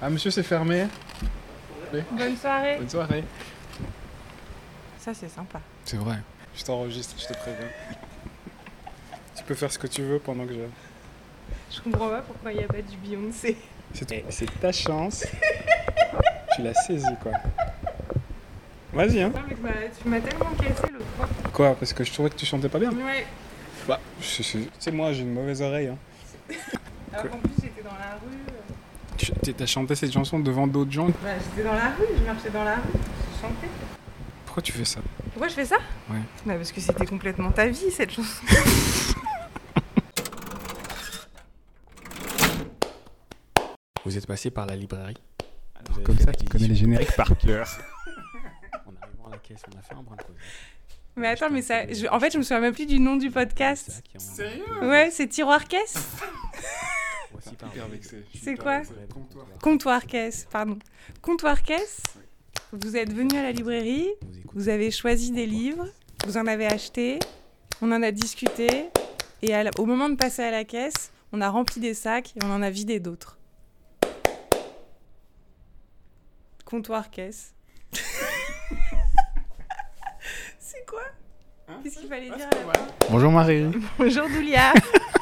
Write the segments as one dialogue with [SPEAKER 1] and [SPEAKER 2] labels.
[SPEAKER 1] Ah, monsieur, c'est fermé.
[SPEAKER 2] Bonne soirée.
[SPEAKER 1] Bonne soirée.
[SPEAKER 2] Ça, c'est sympa.
[SPEAKER 1] C'est vrai. Je t'enregistre, je te préviens. tu peux faire ce que tu veux pendant que je.
[SPEAKER 2] Je comprends pas pourquoi il n'y a pas du Beyoncé.
[SPEAKER 1] C'est c'est ta chance. tu l'as saisi, quoi. Vas-y, hein.
[SPEAKER 2] Non, mais tu m'as- tu m'as tellement cassé l'autre fois.
[SPEAKER 1] Quoi Parce que je trouvais que tu chantais pas bien.
[SPEAKER 2] Ouais.
[SPEAKER 1] Bah, tu sais, moi, j'ai une mauvaise oreille. Hein.
[SPEAKER 2] Alors qu'en plus, j'étais dans la rue.
[SPEAKER 1] Tu chanté cette chanson devant d'autres gens.
[SPEAKER 2] Bah, j'étais dans la rue, je marchais dans la rue, je chantais.
[SPEAKER 1] Pourquoi tu fais ça?
[SPEAKER 2] Pourquoi je fais ça?
[SPEAKER 1] Ouais.
[SPEAKER 2] Bah, parce que c'était complètement ta vie, cette chanson.
[SPEAKER 3] Vous êtes passé par la librairie?
[SPEAKER 1] Comme ça, tu connais les génériques par cœur.
[SPEAKER 3] En arrivant à la caisse, on a fait un brin de causette.
[SPEAKER 2] Mais attends, mais ça. je- En fait, je me souviens même plus du nom du podcast.
[SPEAKER 1] Sérieux?
[SPEAKER 2] Ouais, c'est Tiroir Caisse C'est quoi.
[SPEAKER 1] Comptoir.
[SPEAKER 2] Comptoir Caisse, pardon. Comptoir Caisse, vous êtes venu à la librairie,
[SPEAKER 3] Vous
[SPEAKER 2] avez choisi des livres, vous en avez acheté, on en a discuté, et la- au moment de passer à la caisse, on a rempli des sacs et on en a vidé d'autres. Comptoir Caisse. C'est quoi? Qu'est-ce qu'il fallait dire à la fin?
[SPEAKER 1] Bonjour Marie.
[SPEAKER 2] Bonjour Doulia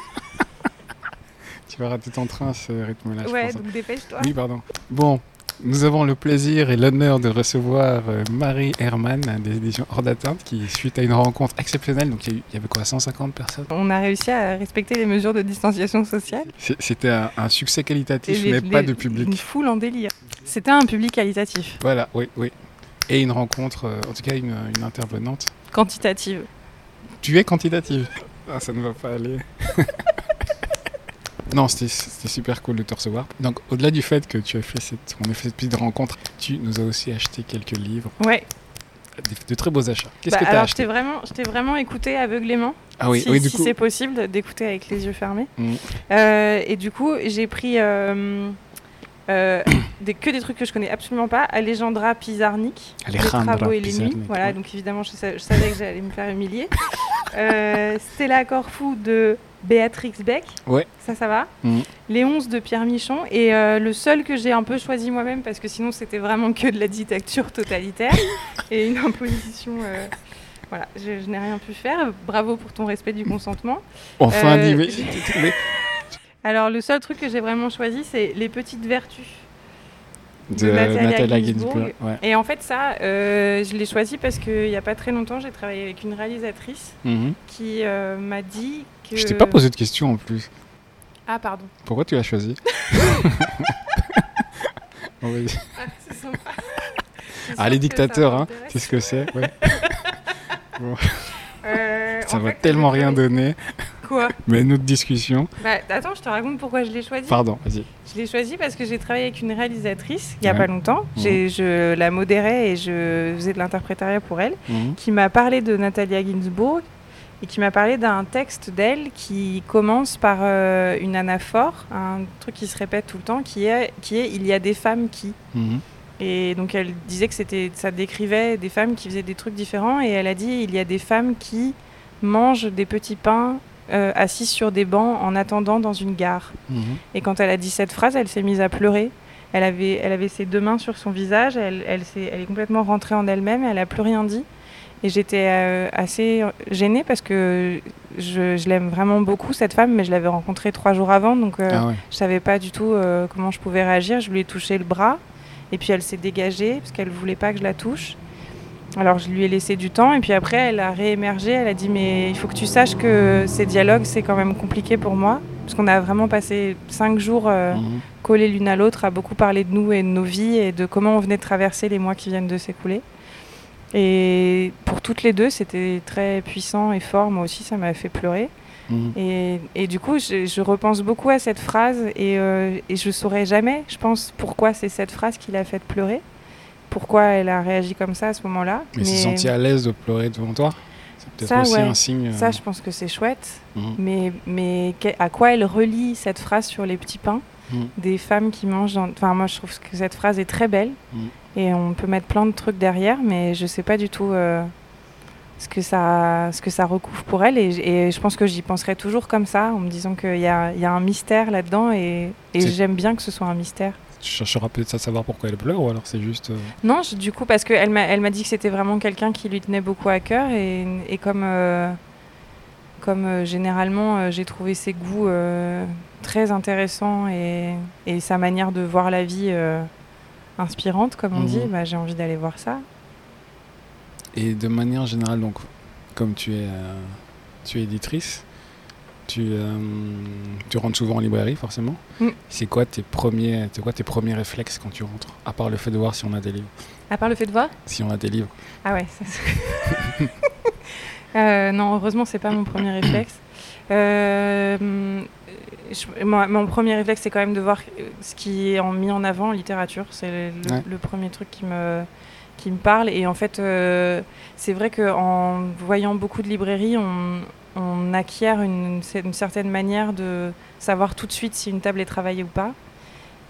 [SPEAKER 1] Tu vas rater ton train à ce rythme-là, je
[SPEAKER 2] Ouais,
[SPEAKER 1] pense.
[SPEAKER 2] donc dépêche-toi.
[SPEAKER 1] Oui, pardon. Bon, nous avons le plaisir et l'honneur de recevoir euh, Marie Herman des éditions Hors d'atteinte qui, suite à une rencontre exceptionnelle, donc il y, avait quoi, 150 personnes?
[SPEAKER 2] On a réussi à respecter les mesures de distanciation sociale.
[SPEAKER 1] C'était un, un succès qualitatif, mais
[SPEAKER 2] les-
[SPEAKER 1] pas de
[SPEAKER 2] Une
[SPEAKER 1] public.
[SPEAKER 2] foule en délire. C'était un public qualitatif,
[SPEAKER 1] Voilà, oui, oui. Et une rencontre, euh, en tout cas une, une intervenante.
[SPEAKER 2] quantitative.
[SPEAKER 1] Tu es quantitative. Ah, ça ne va pas aller. non, c'était super cool de te recevoir. Donc, au-delà du fait que tu as fait cette, on a fait cette petite rencontre, tu nous as aussi acheté quelques livres,
[SPEAKER 2] Ouais.
[SPEAKER 1] de très beaux achats. Qu'est-ce
[SPEAKER 2] Bah,
[SPEAKER 1] que tu as
[SPEAKER 2] alors, je
[SPEAKER 1] acheté
[SPEAKER 2] t'ai vraiment, je t'ai vraiment écouté aveuglément.
[SPEAKER 1] Ah oui,
[SPEAKER 2] si
[SPEAKER 1] oui, du
[SPEAKER 2] si
[SPEAKER 1] coup.
[SPEAKER 2] c'est possible d'écouter avec les yeux fermés.
[SPEAKER 1] Mhm.
[SPEAKER 2] Euh, et du coup, j'ai pris euh, euh, des, que des trucs que je connais absolument pas. Alejandra Pizarnik, Les
[SPEAKER 1] Alejandra
[SPEAKER 2] travaux et les nuits. Voilà,
[SPEAKER 1] ouais.
[SPEAKER 2] donc évidemment, je, je savais que j'allais me faire humilier. Stella Corfou de Béatrix Beck.
[SPEAKER 1] Ouais.
[SPEAKER 2] Ça, ça va. Les 11 de Pierre Michon. Et euh, le seul que j'ai un peu choisi moi-même, parce que sinon, c'était vraiment que de la dictature totalitaire et une imposition. euh, voilà, je, je n'ai rien pu faire. Bravo pour ton respect du consentement.
[SPEAKER 1] Enfin,
[SPEAKER 2] Euh, Alors, le seul truc que j'ai vraiment choisi, c'est Les Petites Vertus.
[SPEAKER 1] De
[SPEAKER 2] Ginsburg.
[SPEAKER 1] Ginsburg. Ouais.
[SPEAKER 2] Et en fait, ça, euh, je l'ai choisi parce qu'il n'y a pas très longtemps, j'ai travaillé avec une réalisatrice
[SPEAKER 1] Mhm.
[SPEAKER 2] qui euh, m'a dit que.
[SPEAKER 1] Je t'ai pas posé de question en plus.
[SPEAKER 2] Ah, pardon.
[SPEAKER 1] Pourquoi tu l'as choisi Bon, vas-y.
[SPEAKER 2] Ah, c'est sympa. C'est
[SPEAKER 1] Ah, les dictateurs, hein, c'est ce que c'est. ouais.
[SPEAKER 2] Euh,
[SPEAKER 1] Ça va
[SPEAKER 2] fait,
[SPEAKER 1] tellement rien donner.
[SPEAKER 2] Quoi
[SPEAKER 1] Mais notre discussion.
[SPEAKER 2] bah, Attends, je te raconte pourquoi je l'ai choisi.
[SPEAKER 1] Pardon, vas-y.
[SPEAKER 2] Je l'ai choisi parce que j'ai travaillé avec une réalisatrice il n'y a
[SPEAKER 1] Ouais.
[SPEAKER 2] pas longtemps.
[SPEAKER 1] Mhm.
[SPEAKER 2] Je la modérais et je faisais de l'interprétariat pour elle.
[SPEAKER 1] Mhm.
[SPEAKER 2] qui m'a parlé de Natalia Ginsburg et qui m'a parlé d'un texte d'elle qui commence par euh, une anaphore, un truc qui se répète tout le temps, qui est, qui est Il y a des femmes qui.
[SPEAKER 1] Mhm.
[SPEAKER 2] Et donc elle disait que c'était, ça décrivait des femmes qui faisaient des trucs différents et elle a dit Il y a des femmes qui mangent des petits pains euh, assises sur des bancs en attendant dans une gare.
[SPEAKER 1] Mhm.
[SPEAKER 2] Et quand elle a dit cette phrase, elle s'est mise à pleurer. Elle avait, elle avait ses deux mains sur son visage, elle, elle, s'est- elle est complètement rentrée en elle-même, elle n'a plus rien dit. Et j'étais euh, assez gênée parce que je, je l'aime vraiment beaucoup, cette femme, mais je l'avais rencontrée trois jours avant, donc euh,
[SPEAKER 1] Ah ouais.
[SPEAKER 2] je savais pas du tout comment je pouvais réagir. Je lui ai touché le bras, et puis elle s'est dégagée parce qu'elle voulait pas que je la touche. Alors je lui ai laissé du temps, et puis après elle a réémergé, elle a dit mais il faut que tu saches que ces dialogues c'est quand même compliqué pour moi, parce qu'on a vraiment passé cinq jours euh,
[SPEAKER 1] Mhm.
[SPEAKER 2] collés l'une à l'autre, à beaucoup parler de nous et de nos vies et de comment on venait de traverser les mois qui viennent de s'écouler. Et pour toutes les deux, c'était très puissant et fort. Moi aussi, ça m'a fait pleurer.
[SPEAKER 1] Mhm.
[SPEAKER 2] Et, et du coup, je, je repense beaucoup à cette phrase et, euh, et je saurais jamais, je pense, pourquoi c'est cette phrase qui l'a fait pleurer, pourquoi elle a réagi comme ça à ce moment-là.
[SPEAKER 1] Mais s'est senti à l'aise de pleurer devant toi C'est peut-être
[SPEAKER 2] Ça,
[SPEAKER 1] aussi
[SPEAKER 2] ouais.
[SPEAKER 1] un signe. euh,
[SPEAKER 2] Ça, je pense que c'est chouette.
[SPEAKER 1] mhm.
[SPEAKER 2] Mais, à quoi elle relie cette phrase sur les petits pains
[SPEAKER 1] Mhm.
[SPEAKER 2] des femmes qui mangent dans... Enfin, moi, je trouve que cette phrase est très belle.
[SPEAKER 1] Mhm.
[SPEAKER 2] Et on peut mettre plein de trucs derrière, mais je sais pas du tout euh, ce, que ça, ce que ça recouvre pour elle. Et, je pense que j'y penserai toujours comme ça, en me disant qu'il y a, il y a un mystère là-dedans. Et, j'aime bien que ce soit un mystère.
[SPEAKER 1] Tu chercheras peut-être à savoir pourquoi elle pleure ou alors c'est juste. euh,
[SPEAKER 2] Non, je- du coup, parce qu'elle m'a, elle m'a dit que c'était vraiment quelqu'un qui lui tenait beaucoup à cœur et, et comme, euh, comme euh, généralement j'ai trouvé ses goûts très intéressants et, et sa manière de voir la vie inspirante, comme on
[SPEAKER 1] Mhm.
[SPEAKER 2] dit, bah, j'ai envie d'aller voir ça.
[SPEAKER 1] Et de manière générale, donc, comme tu es, tu es éditrice, tu, euh, tu rentres souvent en librairie, forcément.
[SPEAKER 2] Mm.
[SPEAKER 1] C'est quoi tes premiers, quoi tes premiers réflexes quand tu rentres À part le fait de voir si on a des livres?
[SPEAKER 2] À part le fait de voir?
[SPEAKER 1] Si on a des livres.
[SPEAKER 2] Ah ouais, ça c'est- Euh, non, heureusement, c'est pas mon premier réflexe. Euh, je- moi, mon premier réflexe, c'est quand même de voir ce qui est en- mis en avant en littérature. C'est le,
[SPEAKER 1] Ouais.
[SPEAKER 2] le premier truc qui me, qui me parle. Et en fait, c'est vrai qu'en voyant beaucoup de librairies, on, on acquiert une, une certaine manière de savoir tout de suite si une table est travaillée ou pas.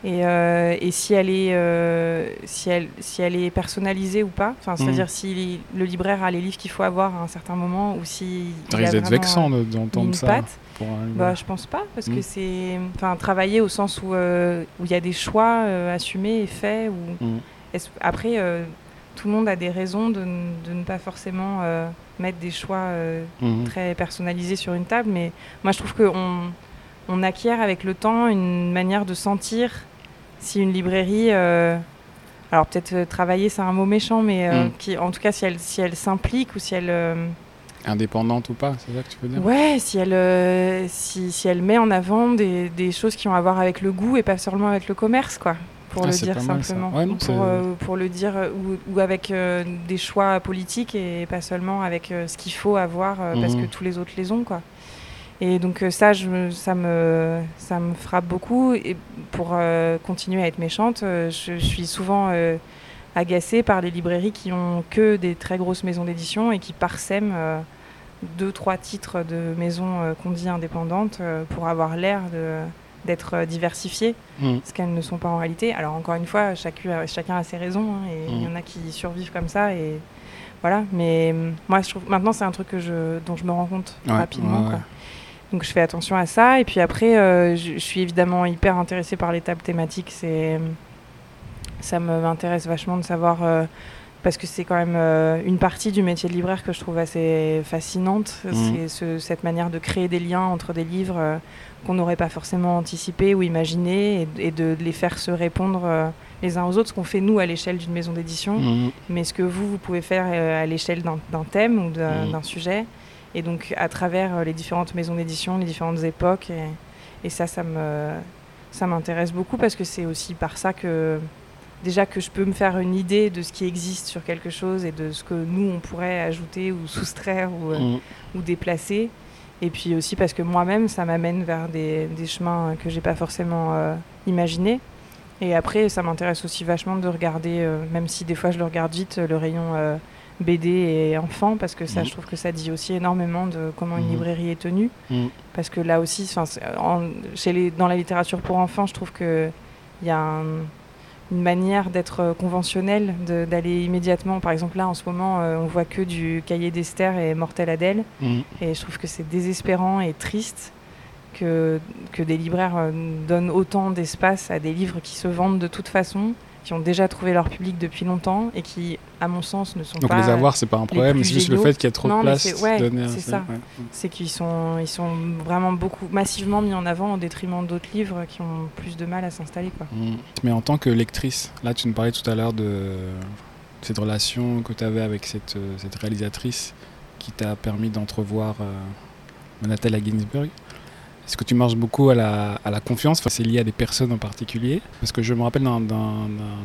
[SPEAKER 2] Et, euh, et si, elle est, euh, si, elle, si elle est personnalisée ou pas. Enfin, C'est-à-dire si le libraire a les livres qu'il faut avoir à un certain moment ou si.
[SPEAKER 1] Ça risque d'être vexant
[SPEAKER 2] euh,
[SPEAKER 1] d'entendre ça.
[SPEAKER 2] patte.
[SPEAKER 1] pour un
[SPEAKER 2] Bah, je pense pas, parce
[SPEAKER 1] Mm.
[SPEAKER 2] que c'est. Enfin, travailler au sens où où il y a des choix assumés et faits. Ou...
[SPEAKER 1] Mm.
[SPEAKER 2] Après, tout le monde a des raisons de, ne pas forcément euh, mettre des choix euh,
[SPEAKER 1] Mhm.
[SPEAKER 2] très personnalisés sur une table. Mais moi, je trouve qu'on on acquiert avec le temps une manière de sentir si une librairie. euh, alors, peut-être travailler, c'est un mot méchant, mais
[SPEAKER 1] Mm.
[SPEAKER 2] qui, en tout cas, si elle, si elle s'implique ou si elle.
[SPEAKER 1] Indépendante ou pas, c'est ça que tu veux dire?
[SPEAKER 2] Ouais, si elle, si, si elle met en avant des, des choses qui ont à voir avec le goût et pas seulement avec le commerce, quoi, pour
[SPEAKER 1] Ah,
[SPEAKER 2] le
[SPEAKER 1] c'est
[SPEAKER 2] dire
[SPEAKER 1] pas mal, ça.
[SPEAKER 2] simplement.
[SPEAKER 1] Ouais, non,
[SPEAKER 2] Ou
[SPEAKER 1] c'est-
[SPEAKER 2] pour, euh, pour le dire, euh, ou, ou avec euh, des choix politiques et pas seulement avec euh, ce qu'il faut avoir euh, parce
[SPEAKER 1] Mhm.
[SPEAKER 2] que tous les autres les ont, quoi. Et donc euh, ça, je, ça, me, ça me frappe beaucoup. Et pour euh, continuer à être méchante, euh, je, suis souvent euh, agacée par les librairies qui ont que des très grosses maisons d'édition et qui parsèment euh, deux, trois titres de maisons euh, qu'on dit indépendantes euh, pour avoir l'air de- d'être euh, diversifiées,
[SPEAKER 1] Mhm.
[SPEAKER 2] ce qu'elles ne sont pas en réalité. Alors encore une fois, chacun, chacun a ses raisons hein, et il y en a qui survivent comme ça et voilà. Mais hum, moi, je trouve maintenant c'est un truc que je, dont je me rends compte
[SPEAKER 1] Ouais,
[SPEAKER 2] rapidement.
[SPEAKER 1] ouais,
[SPEAKER 2] quoi.
[SPEAKER 1] ouais.
[SPEAKER 2] Donc je fais attention à ça. Et puis après, euh, je, je suis évidemment hyper intéressée par les tables thématiques. C'est, ça me- m'intéresse vachement de savoir, euh, parce que c'est quand même euh, une partie du métier de libraire que je trouve assez fascinante.
[SPEAKER 1] Mhm.
[SPEAKER 2] C'est ce- cette manière de créer des liens entre des livres euh, qu'on n'aurait pas forcément anticipés ou imaginés et, et de, les faire se répondre euh, les uns aux autres, ce qu'on fait nous à l'échelle d'une maison d'édition
[SPEAKER 1] Mhm.
[SPEAKER 2] mais ce que vous, vous pouvez faire à l'échelle d'un thème ou d'un
[SPEAKER 1] Mhm.
[SPEAKER 2] d'un sujet. Et donc, à travers les différentes maisons d'édition, les différentes époques. Et, et ça, ça m'intéresse beaucoup parce que c'est aussi par ça que, déjà, que je peux me faire une idée de ce qui existe sur quelque chose et de ce que nous, on pourrait ajouter ou soustraire ou, euh, ou déplacer. Et puis aussi parce que moi-même, ça m'amène vers des, des chemins que j'ai pas forcément euh, imaginés. Et après, ça m'intéresse aussi vachement de regarder, euh, même si des fois je le regarde vite, le rayon euh, BD et enfants, parce que ça,
[SPEAKER 1] Mhm.
[SPEAKER 2] je trouve que ça dit aussi énormément de comment une
[SPEAKER 1] Mhm.
[SPEAKER 2] librairie est tenue. Parce que là aussi, en- chez les, dans la littérature pour enfants, je trouve qu'il y a un- une manière d'être euh, conventionnelle, de- d'aller immédiatement. Par exemple, là, en ce moment, euh, on voit que du cahier d'Esther et Mortel Adèle.
[SPEAKER 1] Mhm.
[SPEAKER 2] Et je trouve que c'est désespérant et triste que, que des libraires euh, donnent autant d'espace à des livres qui se vendent de toute façon, qui ont déjà trouvé leur public depuis longtemps et qui, à mon sens, ne sont
[SPEAKER 1] Donc
[SPEAKER 2] pas.
[SPEAKER 1] les avoir, c'est pas un problème, c'est juste le fait qu'il y a trop
[SPEAKER 2] Non,
[SPEAKER 1] de place
[SPEAKER 2] c'est- ouais, ça.
[SPEAKER 1] ouais.
[SPEAKER 2] C'est qu'ils sont, ils sont vraiment beaucoup, massivement mis en avant au détriment d'autres livres qui ont plus de mal à s'installer.
[SPEAKER 1] Mhm. Mais en tant que lectrice, là tu nous parlais tout à l'heure de cette relation que tu avais avec cette, euh, cette réalisatrice qui t'a permis d'entrevoir euh, Manhattan Ginsburg. Est-ce que tu marches beaucoup à la, confiance? C'est lié à des personnes en particulier Parce que je me rappelle d'un- d'un- d'un-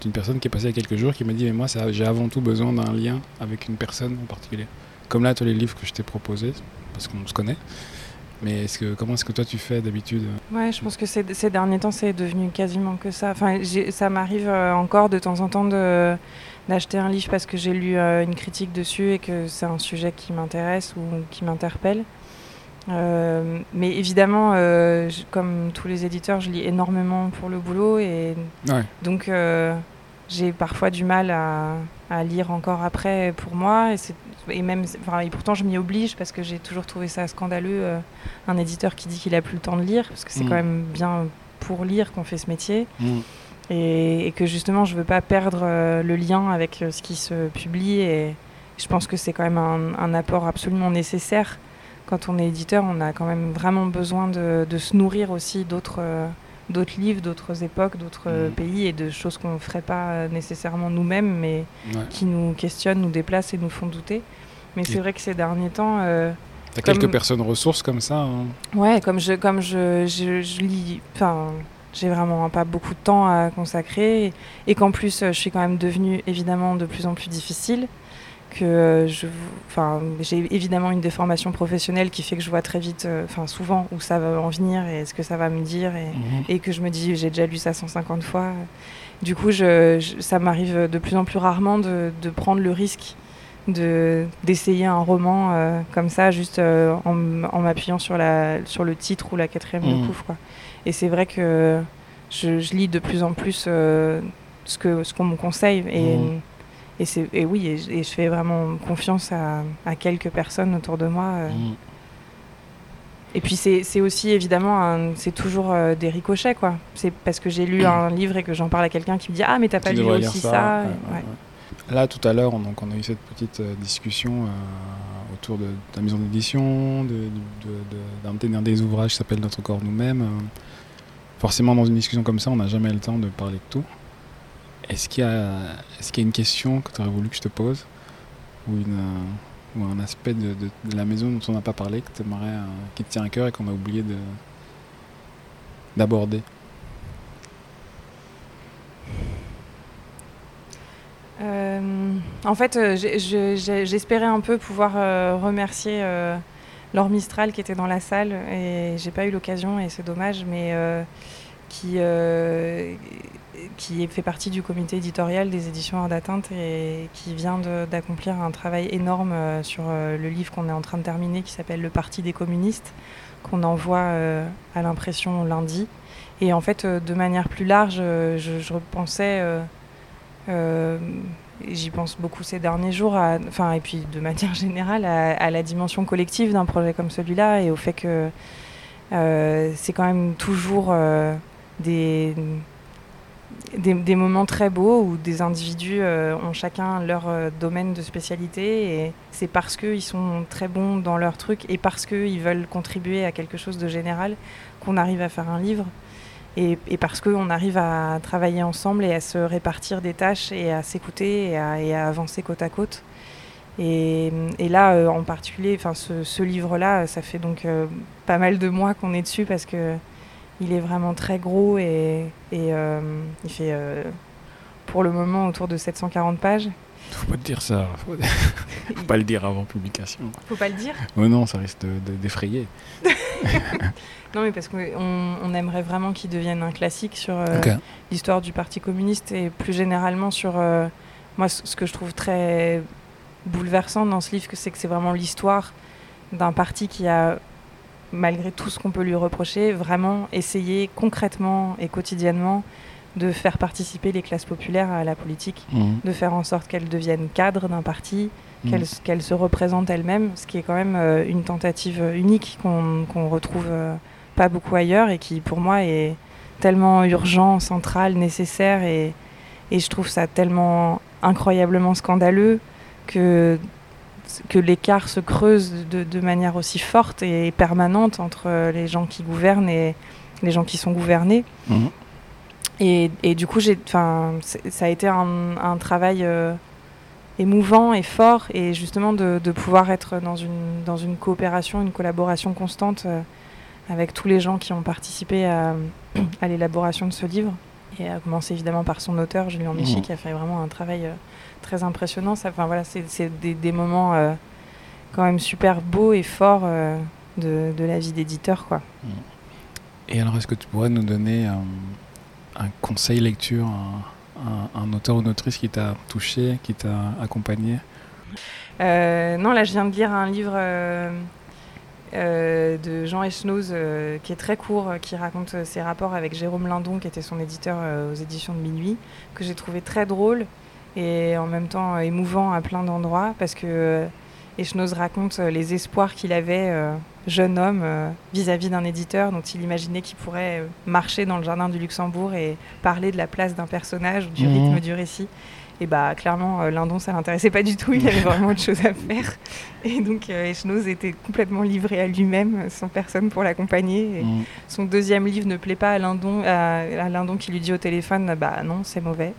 [SPEAKER 1] d'une personne qui est passée il y a quelques jours qui m'a dit Mais moi, j'ai avant tout besoin d'un lien avec une personne en particulier. Comme là, tous les livres que je t'ai proposés, parce qu'on se connaît. Mais comment est-ce que toi tu fais d'habitude?
[SPEAKER 2] Ouais, je pense que ces, derniers temps, c'est devenu quasiment que ça. Enfin, ça m'arrive euh, encore de temps en temps d'acheter un livre parce que j'ai lu euh, une critique dessus et que c'est un sujet qui m'intéresse ou qui m'interpelle. Euh, mais évidemment, euh, je- comme tous les éditeurs, je lis énormément pour le boulot et
[SPEAKER 1] Ouais.
[SPEAKER 2] donc euh, j'ai parfois du mal à, à lire encore après pour moi et, et même et pourtant je m'y oblige parce que j'ai toujours trouvé ça scandaleux un éditeur qui dit qu'il a plus le temps de lire parce que c'est
[SPEAKER 1] Mm.
[SPEAKER 2] quand même bien pour lire qu'on fait ce métier
[SPEAKER 1] Mhm.
[SPEAKER 2] et, et que justement je veux pas perdre le lien avec ce qui se publie et je pense que c'est quand même un, un apport absolument nécessaire. Quand on est éditeur, on a quand même vraiment besoin de, de se nourrir aussi d'autres euh, d'autres livres, d'autres époques, d'autres euh,
[SPEAKER 1] Mhm.
[SPEAKER 2] pays et de choses qu'on ne ferait pas euh, nécessairement nous-mêmes, mais
[SPEAKER 1] Ouais.
[SPEAKER 2] qui nous questionnent, nous déplacent et nous font douter. Mais c'est vrai que ces derniers temps, euh,
[SPEAKER 1] T'as
[SPEAKER 2] Comme-
[SPEAKER 1] quelques personnes ressources comme ça. hein?
[SPEAKER 2] Ouais, comme je, comme je, je, je lis, enfin, j'ai vraiment pas beaucoup de temps à consacrer et, et qu'en plus je suis quand même devenue évidemment de plus en plus difficile. Que euh, je, enfin, j'ai évidemment une déformation professionnelle qui fait que je vois très vite, euh, enfin souvent où ça va en venir et ce que ça va me dire et, et que je me dis j'ai déjà lu ça 150 fois. Du coup, je, je- ça m'arrive de plus en plus rarement de, de prendre le risque de d'essayer un roman euh, comme ça, juste euh, en, m'appuyant sur, la, sur le titre ou la quatrième de
[SPEAKER 1] Mhm.
[SPEAKER 2] couve. Quoi. Et c'est vrai que je, je lis de plus en plus euh, ce que ce qu'on me conseille. Et,
[SPEAKER 1] Mhm.
[SPEAKER 2] Et, c'est, et oui, et, je- et je fais vraiment confiance à, à quelques personnes autour de moi. euh,
[SPEAKER 1] Mhm.
[SPEAKER 2] et puis c'est c'est aussi évidemment, c'est toujours euh, des ricochets quoi. C'est parce que j'ai lu un livre et que j'en parle à quelqu'un qui me dit ah mais t'as pas lu aussi
[SPEAKER 1] ça,
[SPEAKER 2] ça?
[SPEAKER 1] ouais,
[SPEAKER 2] Et-
[SPEAKER 1] ouais,
[SPEAKER 2] ouais.
[SPEAKER 1] ouais. Là, tout à l'heure, on, donc, on a eu cette petite euh, discussion euh, autour de, de la maison d'édition, de, de- de- d'un d'un des ouvrages qui s'appelle Notre corps nous-mêmes. Forcément, dans une discussion comme ça, on n'a jamais le temps de parler de tout. Est-ce qu'il y, qu'il y a une question que tu aurais voulu que je te pose ou, ou un aspect de, la maison dont on n'a pas parlé, que euh, qui te tient à cœur et qu'on a oublié de, d'aborder?
[SPEAKER 2] Euh, en fait, euh, j'espérais un peu pouvoir remercier Laure Mistral qui était dans la salle et j'ai pas eu l'occasion et c'est dommage, mais qui, qui fait partie du comité éditorial des éditions Hors d'atteinte et qui vient d'accomplir un travail énorme euh, sur euh, le livre qu'on est en train de terminer qui s'appelle Le Parti des communistes, qu'on envoie euh, à l'impression lundi. Et en fait, de manière plus large, je, repensais. J'y pense beaucoup ces derniers jours, enfin, et puis de manière générale, à, la dimension collective d'un projet comme celui-là et au fait que c'est quand même toujours des, des, moments très beaux où des individus euh, ont chacun leur euh, domaine de spécialité et c'est parce qu'ils sont très bons dans leur truc et parce qu'ils veulent contribuer à quelque chose de général qu'on arrive à faire un livre et, parce qu'on arrive à travailler ensemble et à se répartir des tâches et à s'écouter et à, avancer côte à côte. Et, là, euh, en particulier, ce, ce livre-là, ça fait donc pas mal de mois qu'on est dessus parce que il est vraiment très gros et, et, euh, il fait euh, pour le moment autour de 740 pages.
[SPEAKER 1] Faut pas te dire ça. Faut, faut pas le dire avant publication.
[SPEAKER 2] Faut pas le dire.
[SPEAKER 1] Oh non, ça risque de- de- d'effrayer.
[SPEAKER 2] Non, mais parce qu'on on aimerait vraiment qu'il devienne un classique sur euh, l'histoire du Parti communiste et plus généralement sur euh, moi ce que je trouve très bouleversant dans ce livre c'est que c'est vraiment l'histoire d'un parti qui a malgré tout ce qu'on peut lui reprocher vraiment essayé concrètement et quotidiennement de faire participer les classes populaires à la politique
[SPEAKER 1] Mhm.
[SPEAKER 2] de faire en sorte qu'elles deviennent cadres d'un parti
[SPEAKER 1] Mhm.
[SPEAKER 2] qu'elles se représentent elles-mêmes, ce qui est quand même euh, une tentative unique qu'on qu'on retrouve euh, pas beaucoup ailleurs et qui pour moi est tellement urgent, central, nécessaire et, et je trouve ça tellement incroyablement scandaleux que, que l'écart se creuse de, de manière aussi forte et permanente entre euh, les gens qui gouvernent et les gens qui sont gouvernés.
[SPEAKER 1] Mhm.
[SPEAKER 2] Et, et du coup, ça a été un, un travail euh, émouvant et fort, et justement de, de pouvoir être dans une, dans une coopération, une collaboration constante euh, avec tous les gens qui ont participé à, à l'élaboration de ce livre. Et à commencer évidemment par son auteur, Julien Méchy,
[SPEAKER 1] Mhm.
[SPEAKER 2] qui a fait vraiment un travail euh, très impressionnant. Ça, enfin, voilà, c'est, des, des moments euh, quand même super beaux et forts euh, de, de la vie d'éditeur. Quoi.
[SPEAKER 1] Et alors, est-ce que tu pourrais nous donner euh, un conseil lecture, un, un- un auteur ou une autrice qui t'a touché, qui t'a accompagné?
[SPEAKER 2] Euh, non, là, je viens de lire un livre euh, de Jean Echnoz euh, qui est très court, euh, qui raconte ses rapports avec Jérôme Lindon, qui était son éditeur aux éditions de Minuit, que j'ai trouvé très drôle et en même temps euh, émouvant à plein d'endroits parce que euh, Et Schnoz raconte euh, les espoirs qu'il avait, euh, jeune homme, euh, vis-à-vis d'un éditeur dont il imaginait qu'il pourrait marcher dans le jardin du Luxembourg et parler de la place d'un personnage, du
[SPEAKER 1] Mhm.
[SPEAKER 2] rythme du récit. Et bah clairement, euh, Lindon, ça l'intéressait pas du tout. Il avait vraiment autre chose à faire. Et donc, Schnoz était complètement livré à lui-même, sans personne pour l'accompagner. Et
[SPEAKER 1] Mm.
[SPEAKER 2] son deuxième livre ne plaît pas à Lindon, à, à Lindon qui lui dit au téléphone Bah non, c'est mauvais.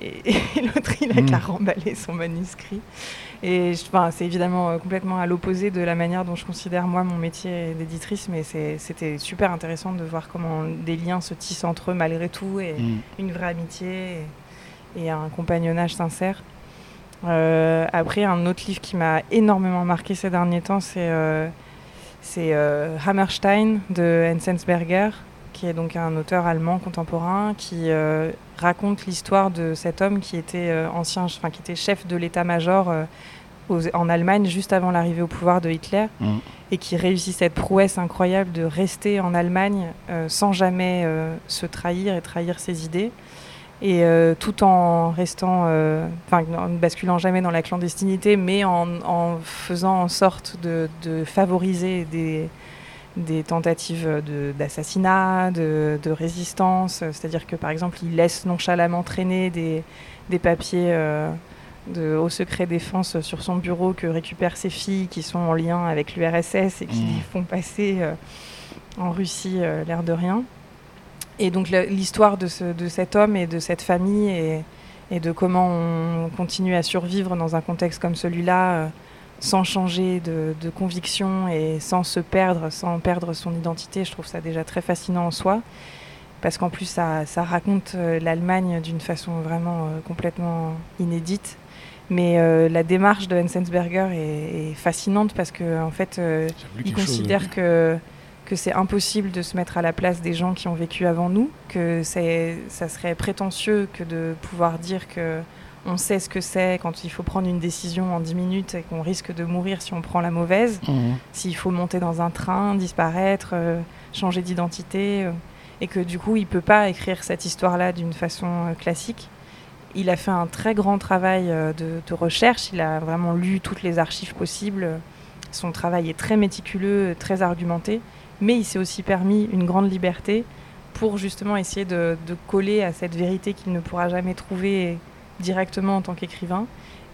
[SPEAKER 2] Et, et l'autre, il a
[SPEAKER 1] Mm.
[SPEAKER 2] qu'à remballer son manuscrit. Et enfin, c'est évidemment euh, complètement à l'opposé de la manière dont je considère moi mon métier d'éditrice, mais c'était super intéressant de voir comment des liens se tissent entre eux malgré tout et
[SPEAKER 1] Mm.
[SPEAKER 2] une vraie amitié et, et un compagnonnage sincère. Euh, après, un autre livre qui m'a énormément marqué ces derniers temps, c'est euh, c'est, euh, Hammerstein de Enzensberger, qui est donc un auteur allemand contemporain qui euh, raconte l'histoire de cet homme qui était euh, ancien, enfin qui était chef de l'état-major euh, en Allemagne juste avant l'arrivée au pouvoir de Hitler
[SPEAKER 1] Mm.
[SPEAKER 2] et qui réussit cette prouesse incroyable de rester en Allemagne sans jamais se trahir et trahir ses idées et euh, tout en restant, euh, enfin en ne basculant jamais dans la clandestinité, mais en, en faisant en sorte de, de favoriser des, des tentatives d'assassinat, de, de résistance. C'est-à-dire que par exemple, il laisse nonchalamment traîner des, des papiers euh, de haut secret défense sur son bureau que récupèrent ses filles qui sont en lien avec l'URSS et qui
[SPEAKER 1] Mmh.
[SPEAKER 2] les font passer euh, en Russie euh, l'air de rien. Et donc l'histoire de, ce- de cet homme et de cette famille et, et de comment on continue à survivre dans un contexte comme celui-là euh, sans changer de, de conviction et sans se perdre, sans perdre son identité, je trouve ça déjà très fascinant en soi. Parce qu'en plus, ça, ça raconte euh, l'Allemagne d'une façon vraiment euh, complètement inédite. Mais euh, la démarche de Enzensberger est, est fascinante parce que en fait, euh, il
[SPEAKER 1] chose,
[SPEAKER 2] considère que, que c'est impossible de se mettre à la place des gens qui ont vécu avant nous, que ça serait prétentieux que de pouvoir dire que on sait ce que c'est quand il faut prendre une décision en 10 minutes et qu'on risque de mourir si on prend la mauvaise,
[SPEAKER 1] Mhm.
[SPEAKER 2] s'il faut monter dans un train, disparaître, euh, changer d'identité, euh, et que du coup il peut pas écrire cette histoire-là d'une façon euh, classique. Il a fait un très grand travail de, de recherche, il a vraiment lu toutes les archives possibles. Son travail est très méticuleux, très argumenté, mais il s'est aussi permis une grande liberté pour justement essayer de, de coller à cette vérité qu'il ne pourra jamais trouver directement en tant qu'écrivain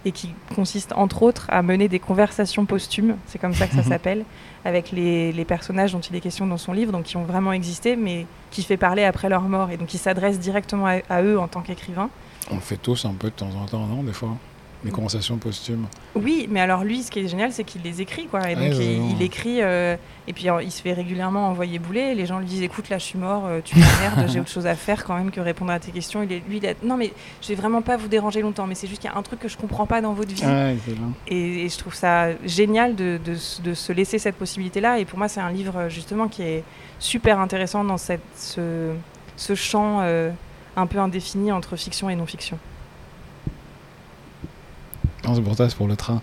[SPEAKER 2] et qui consiste entre autres à mener des conversations posthumes, c'est comme ça que ça s'appelle, avec les, les personnages dont il est question dans son livre, donc qui ont vraiment existé, mais qui fait parler après leur mort, et donc il s'adresse directement à, à eux en tant qu'écrivain.
[SPEAKER 1] On le fait tous un peu de temps en temps, non Des fois? Les conversations posthumes.
[SPEAKER 2] Oui, mais alors lui, ce qui est génial, c'est qu'il les écrit, quoi. Et donc il, écrit, euh, et puis il se fait régulièrement envoyer bouler. Les gens lui disent, écoute, là, je suis mort, euh, tu m'emmerdes, j'ai autre chose à faire quand même que répondre à tes questions. Il est, lui, il a, non, mais je vais vraiment pas vous déranger longtemps, mais c'est juste qu'il y a un truc que je comprends pas dans votre vie.
[SPEAKER 1] Ah.
[SPEAKER 2] Et, et je trouve ça génial de, de s- de se laisser cette possibilité-là. Et pour moi, c'est un livre justement qui est super intéressant dans cette, ce, ce champ euh, un peu indéfini entre fiction et non-fiction.
[SPEAKER 1] Non, c'est pour toi, c'est pour le train.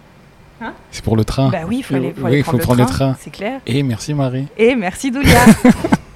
[SPEAKER 2] Hein
[SPEAKER 1] c'est pour le train.
[SPEAKER 2] Bah oui, il faut aller, faut
[SPEAKER 1] Oui,
[SPEAKER 2] aller
[SPEAKER 1] faut
[SPEAKER 2] prendre,
[SPEAKER 1] prendre
[SPEAKER 2] le
[SPEAKER 1] train.
[SPEAKER 2] c'est clair.
[SPEAKER 1] Et merci Marie.
[SPEAKER 2] Et merci Doulia